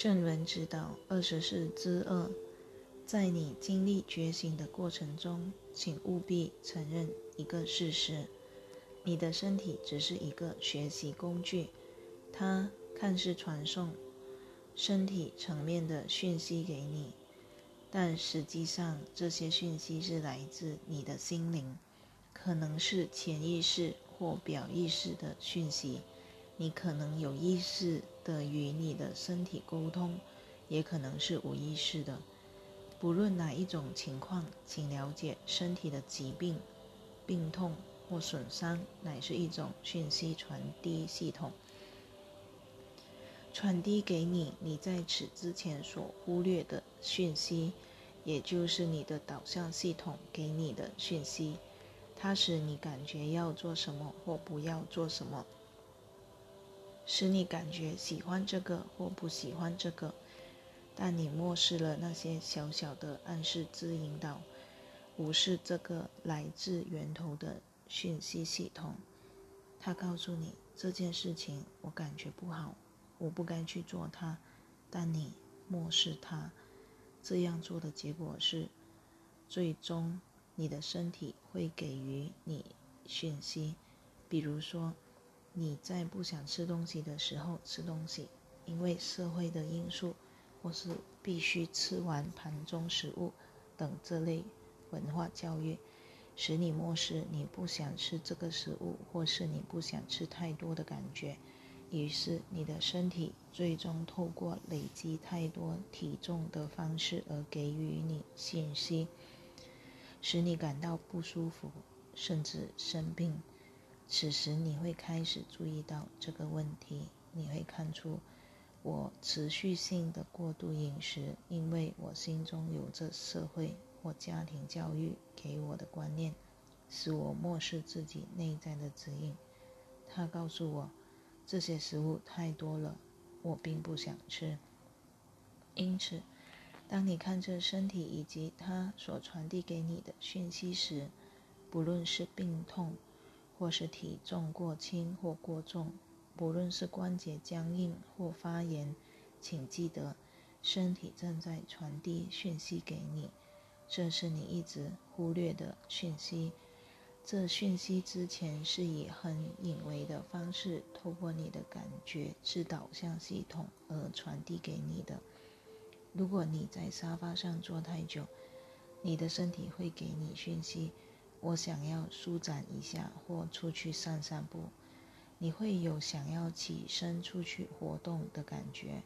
正文指导二十四之二，在你经历觉醒的过程中，请务必承认一个事实：你的身体只是一个学习工具，它看似传送身体层面的讯息给你，但实际上这些讯息是来自你的心灵，可能是潜意识或表意识的讯息。你可能有意识的与你的身体沟通，也可能是无意识的。不论哪一种情况，请了解身体的疾病、病痛或损伤，乃是一种讯息传递系统，传递给你你在此之前所忽略的讯息，也就是你的导向系统给你的讯息。它使你感觉要做什么或不要做什么。使你感觉喜欢这个或不喜欢这个，但你漠视了那些小小的暗示之引导，无视这个来自源头的讯息系统。他告诉你这件事情我感觉不好，我不该去做它，但你漠视它。这样做的结果是，最终你的身体会给予你讯息，比如说。你在不想吃东西的时候吃东西，因为社会的因素，或是必须吃完盘中食物等这类文化教育，使你漠视你不想吃这个食物，或是你不想吃太多的感觉。于是你的身体最终透过累积太多体重的方式而给予你信息，使你感到不舒服，甚至生病。此时你会开始注意到这个问题，你会看出我持续性的过度饮食，因为我心中有着社会或家庭教育给我的观念，使我漠视自己内在的指引。他告诉我这些食物太多了，我并不想吃。因此，当你看着身体以及它所传递给你的讯息时，不论是病痛，或是体重过轻或过重，不论是关节僵硬或发炎，请记得，身体正在传递讯息给你，这是你一直忽略的讯息。这讯息之前是以很隐微的方式，透过你的感觉是导向系统而传递给你的。如果你在沙发上坐太久，你的身体会给你讯息。我想要舒展一下，或出去散散步。你会有想要起身出去活动的感觉。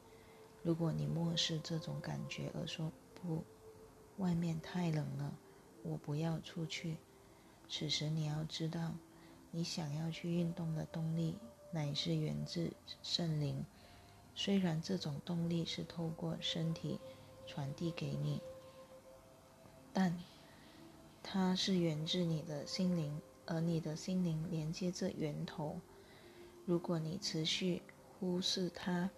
如果你漠视这种感觉而说不，外面太冷了，我不要出去。此时你要知道，你想要去运动的动力乃是源自圣灵。虽然这种动力是透过身体传递给你，但。它是源自你的心灵，而你的心灵连接着源头。如果你持续忽视它，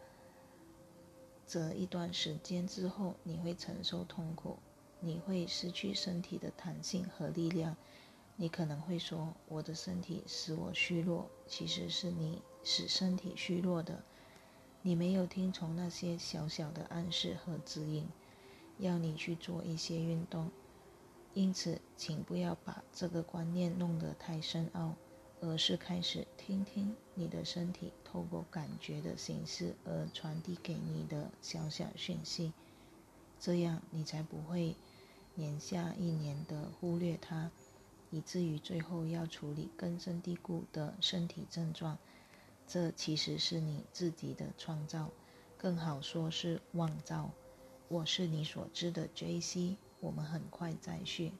则一段时间之后，你会承受痛苦，你会失去身体的弹性和力量。你可能会说：“我的身体使我虚弱。”其实是你使身体虚弱的。你没有听从那些小小的暗示和指引，要你去做一些运动。因此，请不要把这个观念弄得太深奥，而是开始听听你的身体透过感觉的形式而传递给你的小小讯息，这样你才不会年下一年的忽略它，以至于最后要处理根深蒂固的身体症状。这其实是你自己的创造，更好说是妄造。我是你所知的 J.C。我们很快再续。